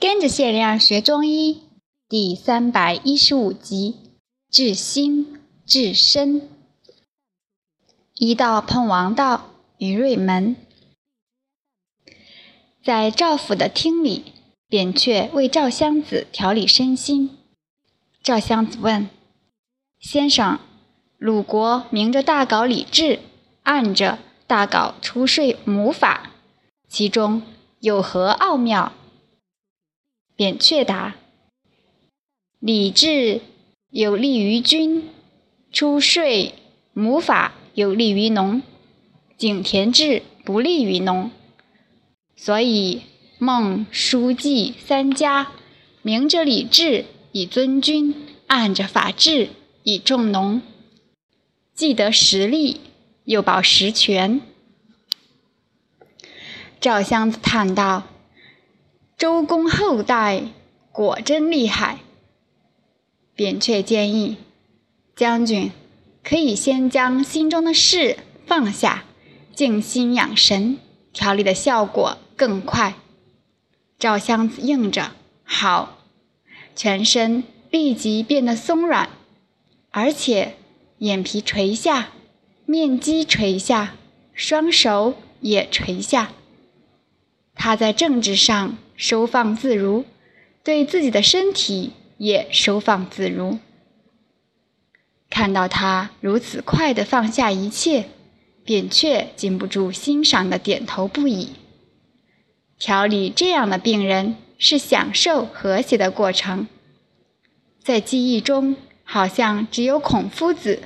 跟着谢亮学中医第三百一十五集治心治身。一道碰王道于瑞门，在赵府的厅里，扁鹊为赵襄子调理身心。赵襄子问：“先生，鲁国明着大搞礼制，暗着大搞出税母法，其中有何奥妙？”扁鹊答：“礼制有利于君，出税母法有利于农，井田制不利于农。所以孟、叔、季三家明着礼制以尊君，暗着法治以重农，既得实利，又保实权。”赵襄子叹道。周公后代果真厉害。扁鹊建议将军可以先将心中的事放下，静心养神，调理的效果更快。赵襄子应着好，全身立即变得松软，而且眼皮垂下，面肌垂下，双手也垂下。他在政治上。收放自如，对自己的身体也收放自如。看到他如此快地放下一切，扁鹊禁不住欣赏的点头不已。调理这样的病人是享受和谐的过程，在记忆中好像只有孔夫子，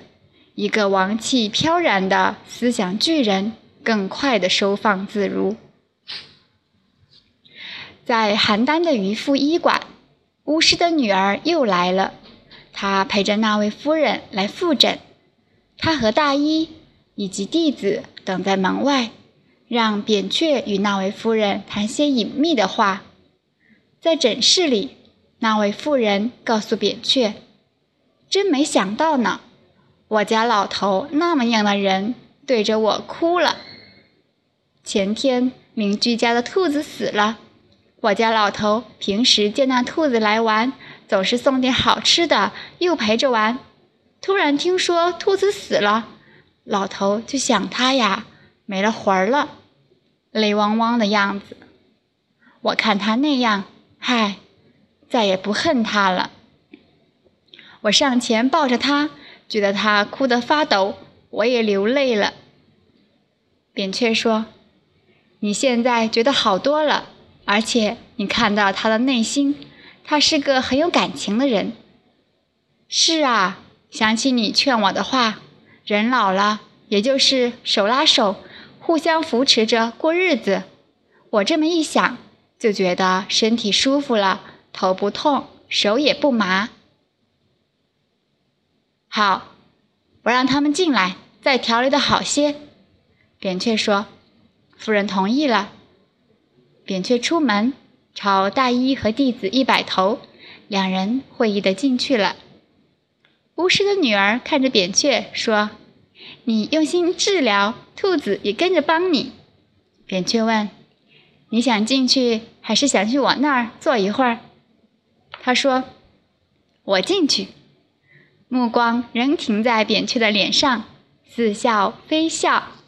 一个王气飘然的思想巨人，更快地收放自如。在邯郸的渔夫医馆，巫师的女儿又来了。她陪着那位夫人来复诊。她和大医以及弟子等在门外，让扁鹊与那位夫人谈些隐秘的话。在诊室里，那位妇人告诉扁鹊：“真没想到呢，我家老头那么样的人对着我哭了。前天邻居家的兔子死了。”我家老头平时见那兔子来玩，总是送点好吃的，又陪着玩。突然听说兔子死了，老头就想它呀，没了魂儿了，泪汪汪的样子。我看他那样，嗨，再也不恨他了。我上前抱着他，觉得他哭得发抖，我也流泪了。扁鹊说：“你现在觉得好多了。”而且你看到他的内心，他是个很有感情的人。是啊，想起你劝我的话，人老了也就是手拉手，互相扶持着过日子。我这么一想，就觉得身体舒服了，头不痛，手也不麻。好，我让他们进来，再调理的好些。扁鹊说：“夫人同意了。”扁鹊出门，朝大医和弟子一摆头，两人会意的进去了。巫师的女儿看着扁鹊说：“你用心治疗，兔子也跟着帮你。”扁鹊问：“你想进去，还是想去我那儿坐一会儿？”他说：“我进去。”目光仍停在扁鹊的脸上，似笑非笑。